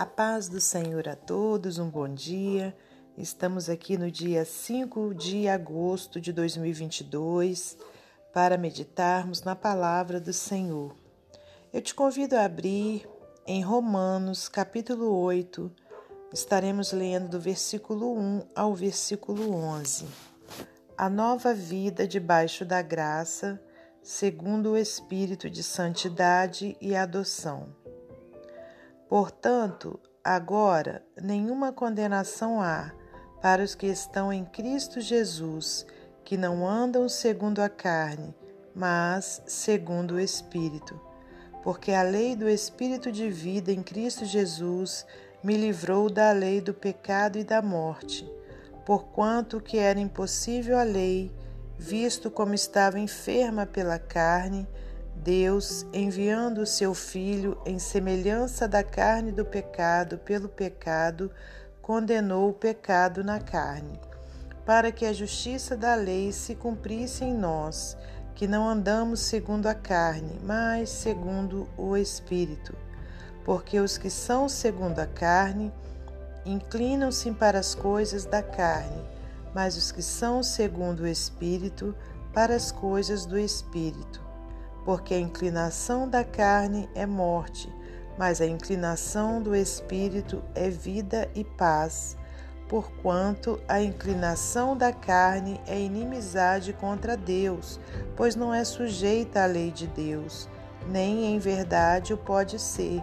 A paz do Senhor a todos, um bom dia. Estamos aqui no dia 5 de agosto de 2022 para meditarmos na palavra do Senhor. Eu te convido a abrir em Romanos, capítulo 8. Estaremos lendo do versículo 1 ao versículo 11. A nova vida debaixo da graça, segundo o Espírito de santidade e adoção. Portanto, agora nenhuma condenação há para os que estão em Cristo Jesus, que não andam segundo a carne, mas segundo o Espírito. Porque a lei do Espírito de vida em Cristo Jesus me livrou da lei do pecado e da morte, porquanto que era impossível a lei, visto como estava enferma pela carne, Deus, enviando o seu Filho em semelhança da carne do pecado pelo pecado, condenou o pecado na carne, para que a justiça da lei se cumprisse em nós, que não andamos segundo a carne, mas segundo o Espírito. Porque os que são segundo a carne inclinam-se para as coisas da carne, mas os que são segundo o Espírito, para as coisas do Espírito porque a inclinação da carne é morte, mas a inclinação do espírito é vida e paz. Porquanto a inclinação da carne é inimizade contra Deus, pois não é sujeita à lei de Deus, nem em verdade o pode ser.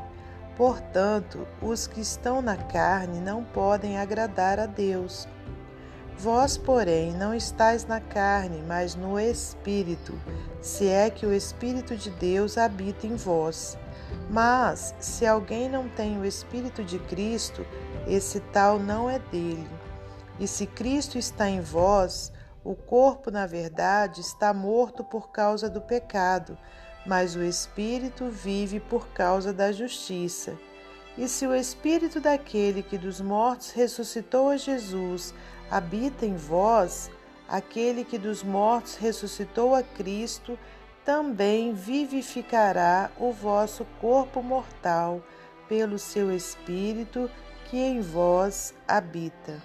Portanto, os que estão na carne não podem agradar a Deus. Vós, porém, não estáis na carne, mas no Espírito, se é que o Espírito de Deus habita em vós. Mas, se alguém não tem o Espírito de Cristo, esse tal não é dele. E se Cristo está em vós, o corpo, na verdade, está morto por causa do pecado, mas o Espírito vive por causa da justiça. E se o Espírito daquele que dos mortos ressuscitou a Jesus habita em vós, aquele que dos mortos ressuscitou a Cristo, também vivificará o vosso corpo mortal pelo seu Espírito que em vós habita.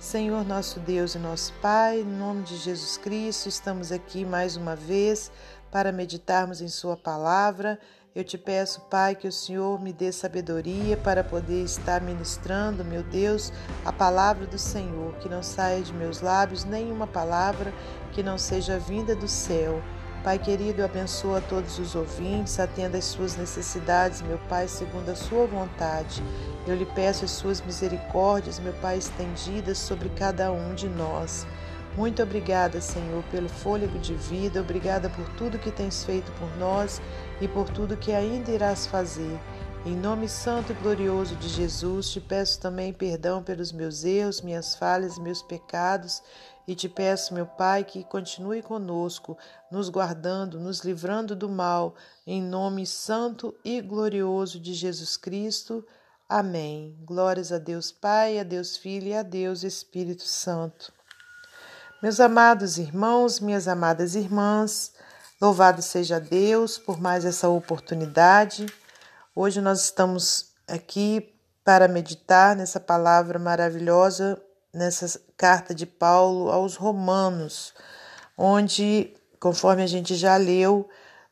Senhor nosso Deus e nosso Pai, em nome de Jesus Cristo, estamos aqui mais uma vez para meditarmos em Sua palavra eu te peço, Pai, que o Senhor me dê sabedoria para poder estar ministrando, meu Deus, a palavra do Senhor, que não saia de meus lábios nenhuma palavra que não seja vinda do céu. Pai querido, abençoa todos os ouvintes, atenda às suas necessidades, meu Pai, segundo a sua vontade. Eu lhe peço as suas misericórdias, meu Pai, estendidas sobre cada um de nós. Muito obrigada, Senhor, pelo fôlego de vida, obrigada por tudo que tens feito por nós e por tudo que ainda irás fazer. Em nome santo e glorioso de Jesus, te peço também perdão pelos meus erros, minhas falhas, meus pecados, e te peço, meu Pai, que continue conosco, nos guardando, nos livrando do mal, em nome santo e glorioso de Jesus Cristo. Amém. Glórias a Deus Pai, a Deus Filho e a Deus Espírito Santo. Meus amados irmãos, minhas amadas irmãs, louvado seja Deus por mais essa oportunidade. Hoje nós estamos aqui para meditar nessa palavra maravilhosa, nessa carta de Paulo aos Romanos, onde, conforme a gente já leu,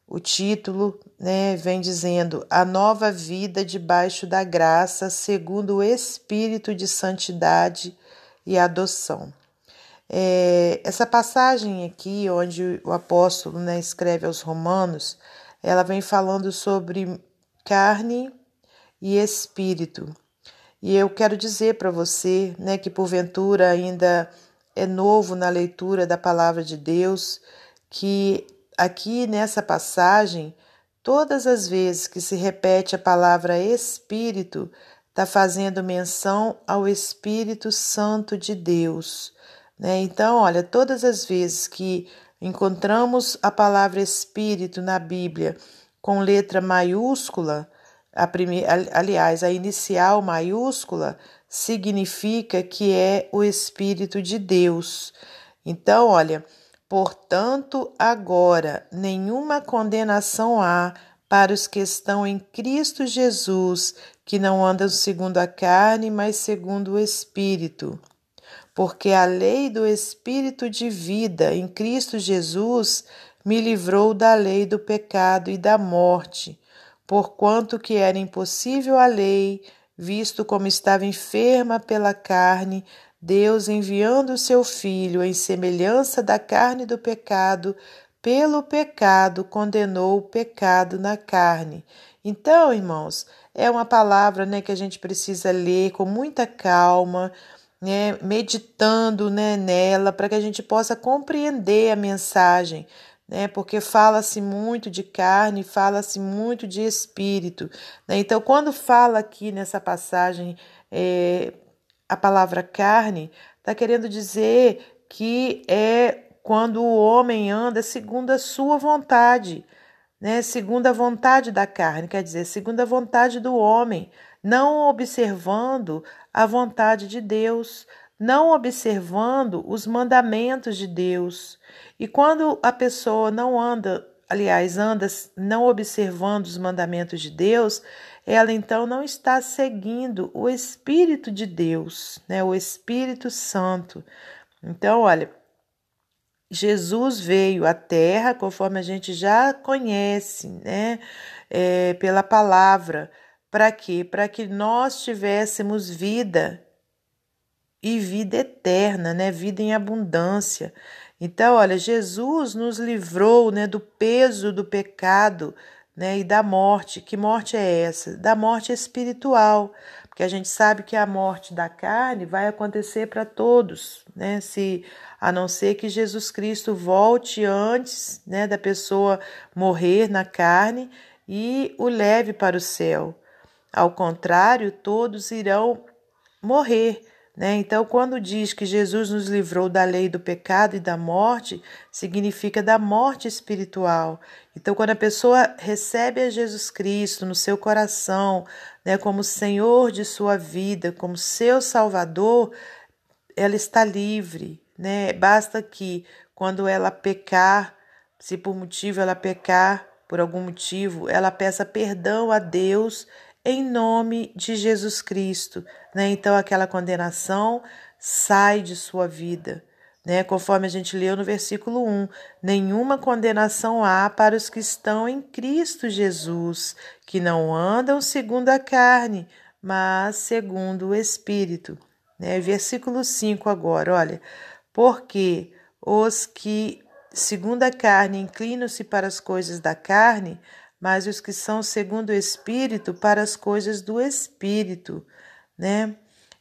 o título né, vem dizendo A Nova Vida Debaixo da Graça, segundo o Espírito de Santidade e Adoção. É, essa passagem aqui, onde o apóstolo né, escreve aos Romanos, ela vem falando sobre carne e espírito. E eu quero dizer para você, né, que porventura ainda é novo na leitura da palavra de Deus, que aqui nessa passagem, todas as vezes que se repete a palavra Espírito, está fazendo menção ao Espírito Santo de Deus. Né? Então, olha, todas as vezes que encontramos a palavra Espírito na Bíblia com letra maiúscula, a primeira, aliás, a inicial maiúscula significa que é o Espírito de Deus. Então, olha, portanto, agora nenhuma condenação há para os que estão em Cristo Jesus, que não andam segundo a carne, mas segundo o Espírito. Porque a lei do Espírito de vida em Cristo Jesus me livrou da lei do pecado e da morte, porquanto que era impossível a lei, visto como estava enferma pela carne, Deus enviando o seu Filho em semelhança da carne do pecado, pelo pecado condenou o pecado na carne. Então, irmãos, é uma palavra né, que a gente precisa ler com muita calma, né, meditando né, nela, para que a gente possa compreender a mensagem, né, porque fala-se muito de carne, fala-se muito de espírito. Né? Então, quando fala aqui nessa passagem é, a palavra carne, está querendo dizer que é quando o homem anda segundo a sua vontade, né? Segundo a vontade da carne, quer dizer, segundo a vontade do homem, não observando a vontade de Deus, não observando os mandamentos de Deus. E quando a pessoa não anda, aliás, anda não observando os mandamentos de Deus, ela então não está seguindo o Espírito de Deus, né? O Espírito Santo. Então, olha, Jesus veio à Terra, conforme a gente já conhece, né, é, pela palavra, para quê? Para que nós tivéssemos vida e vida eterna, né, vida em abundância. Então, olha, Jesus nos livrou, né, do peso do pecado, né, e da morte. Que morte é essa? Da morte espiritual, porque a gente sabe que a morte da carne vai acontecer para todos, né? Se a não ser que Jesus Cristo volte antes né, da pessoa morrer na carne e o leve para o céu. Ao contrário, todos irão morrer. Né? Então, quando diz que Jesus nos livrou da lei do pecado e da morte, significa da morte espiritual. Então, quando a pessoa recebe a Jesus Cristo no seu coração, né, como Senhor de sua vida, como seu Salvador, ela está livre, né? Basta que quando ela pecar, se por motivo ela pecar, por algum motivo, ela peça perdão a Deus em nome de Jesus Cristo, né? Então aquela condenação sai de sua vida, né? Conforme a gente leu no versículo 1, nenhuma condenação há para os que estão em Cristo Jesus, que não andam segundo a carne, mas segundo o Espírito. Né? Versículo 5 agora, olha porque os que, segundo a carne, inclinam-se para as coisas da carne, mas os que são segundo o Espírito, para as coisas do Espírito, né?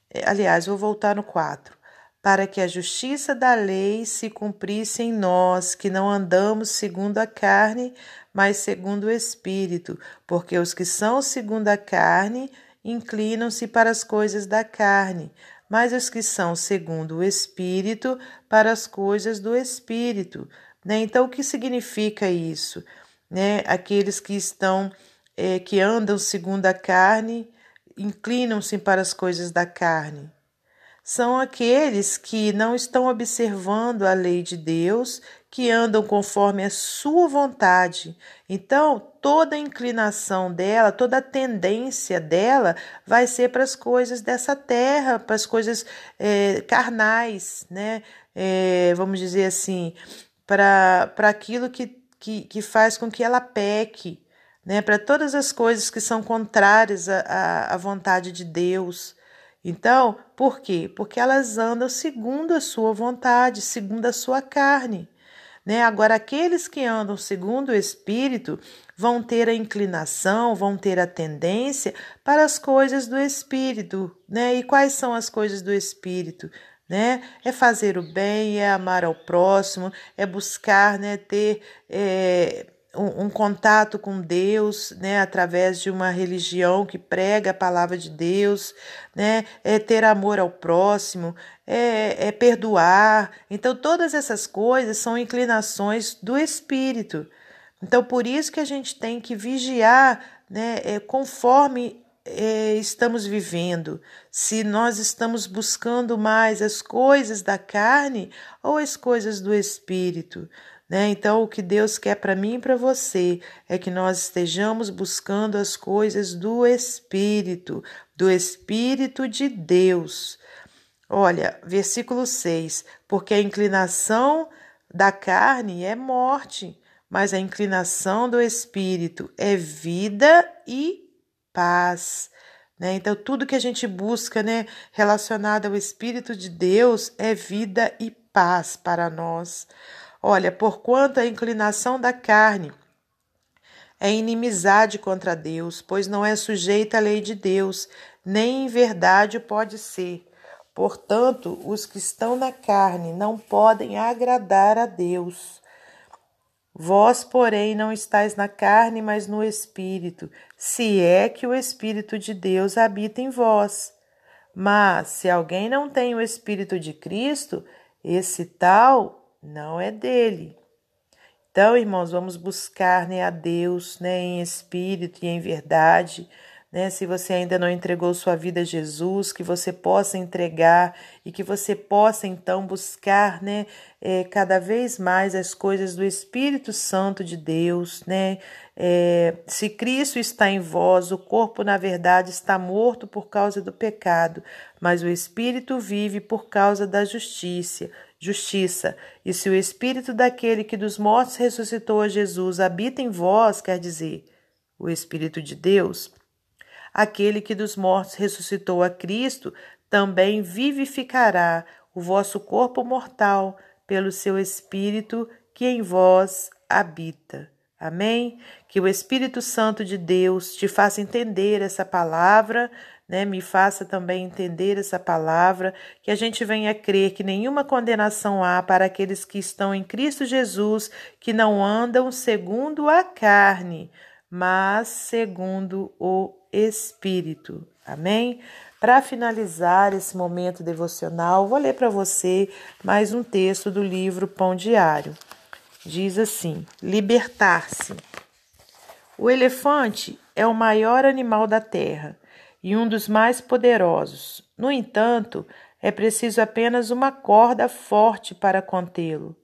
É, aliás, vou voltar no 4. Para que a justiça da lei se cumprisse em nós, que não andamos segundo a carne, mas segundo o Espírito, porque os que são segundo a carne inclinam-se para as coisas da carne, mas os que são segundo o Espírito para as coisas do Espírito. Né? Então, o que significa isso? Né? Aqueles que estão, é, que andam segundo a carne, inclinam-se para as coisas da carne. São aqueles que não estão observando a lei de Deus, que andam conforme a sua vontade. Então, toda a inclinação dela, toda a tendência dela vai ser para as coisas dessa terra, para as coisas é, carnais, né? É, vamos dizer assim, para aquilo que, que, que faz com que ela peque, né? Para todas as coisas que são contrárias à, à vontade de Deus. Então, por quê? Porque elas andam segundo a sua vontade, segundo a sua carne. Né? Agora, aqueles que andam segundo o Espírito vão ter a inclinação, vão ter a tendência para as coisas do Espírito. Né? E quais são as coisas do Espírito? Né? É fazer o bem, é amar ao próximo, é buscar né, ter é, um, um, contato com Deus, né, através de uma religião que prega a palavra de Deus, né, é ter amor ao próximo, é, é perdoar. Então, todas essas coisas são inclinações do espírito. Então, por isso que a gente tem que vigiar, né, é, conforme é, estamos vivendo, se nós estamos buscando mais as coisas da carne ou as coisas do espírito. Né? Então, o que Deus quer para mim e para você é que nós estejamos buscando as coisas do Espírito, do Espírito de Deus. Olha, versículo 6: Porque a inclinação da carne é morte, mas a inclinação do Espírito é vida e paz. Né? Então, tudo que a gente busca né, relacionado ao Espírito de Deus é vida e paz para nós. Olha, porquanto a inclinação da carne é inimizade contra Deus, pois não é sujeita à lei de Deus, nem em verdade pode ser. Portanto, os que estão na carne não podem agradar a Deus. Vós, porém, não estáis na carne, mas no Espírito, se é que o Espírito de Deus habita em vós. Mas, se alguém não tem o Espírito de Cristo, esse tal não é dele. Então, irmãos, vamos buscar né, a Deus né, em espírito e em verdade. Né? Se você ainda não entregou sua vida a Jesus, que você possa entregar e que você possa então buscar né, é, cada vez mais as coisas do Espírito Santo de Deus. Né? É, se Cristo está em vós, o corpo, na verdade, está morto por causa do pecado, mas o Espírito vive por causa da justiça justiça. E se o Espírito daquele que dos mortos ressuscitou a Jesus habita em vós, quer dizer, o Espírito de Deus, aquele que dos mortos ressuscitou a Cristo também vivificará o vosso corpo mortal pelo seu Espírito que em vós habita. Amém? Que o Espírito Santo de Deus te faça entender essa palavra né? Me faça também entender essa palavra, que a gente venha crer que nenhuma condenação há para aqueles que estão em Cristo Jesus, que não andam segundo a carne, mas segundo o Espírito. Amém? Para finalizar esse momento devocional, vou ler para você mais um texto do livro Pão Diário. Diz assim: Libertar-se. O elefante é o maior animal da terra e um dos mais poderosos. No entanto, é preciso apenas uma corda forte para contê-lo.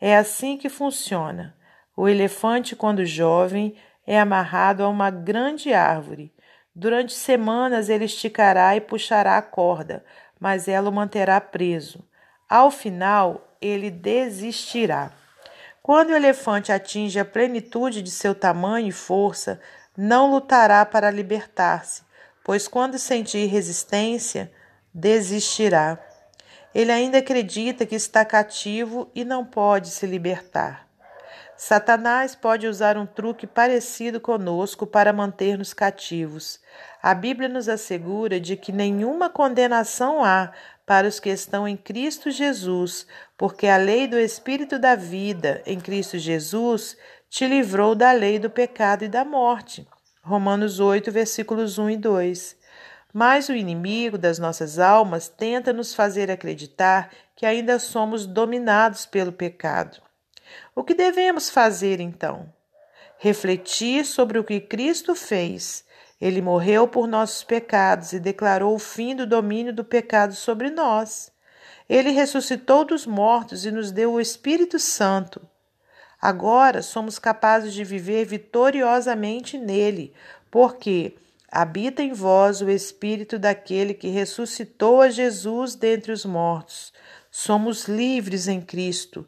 É assim que funciona. O elefante, quando jovem, é amarrado a uma grande árvore. Durante semanas ele esticará e puxará a corda, mas ela o manterá preso. Ao final, ele desistirá. Quando o elefante atinge a plenitude de seu tamanho e força, não lutará para libertar-se, pois quando sentir resistência, desistirá. Ele ainda acredita que está cativo e não pode se libertar. Satanás pode usar um truque parecido conosco para manter-nos cativos. A Bíblia nos assegura de que nenhuma condenação há para os que estão em Cristo Jesus, porque a lei do Espírito da vida em Cristo Jesus te livrou da lei do pecado e da morte. Romanos 8, versículos 1 e 2. Mas o inimigo das nossas almas tenta nos fazer acreditar que ainda somos dominados pelo pecado. O que devemos fazer então? Refletir sobre o que Cristo fez. Ele morreu por nossos pecados e declarou o fim do domínio do pecado sobre nós. Ele ressuscitou dos mortos e nos deu o Espírito Santo. Agora somos capazes de viver vitoriosamente nele, porque habita em vós o Espírito daquele que ressuscitou a Jesus dentre os mortos. Somos livres em Cristo.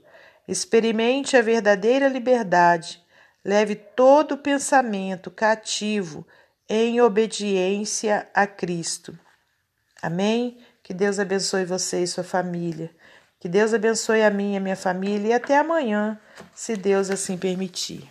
Experimente a verdadeira liberdade. Leve todo pensamento cativo em obediência a Cristo. Amém? Que Deus abençoe você e sua família. Que Deus abençoe a mim e a minha família e até amanhã, se Deus assim permitir.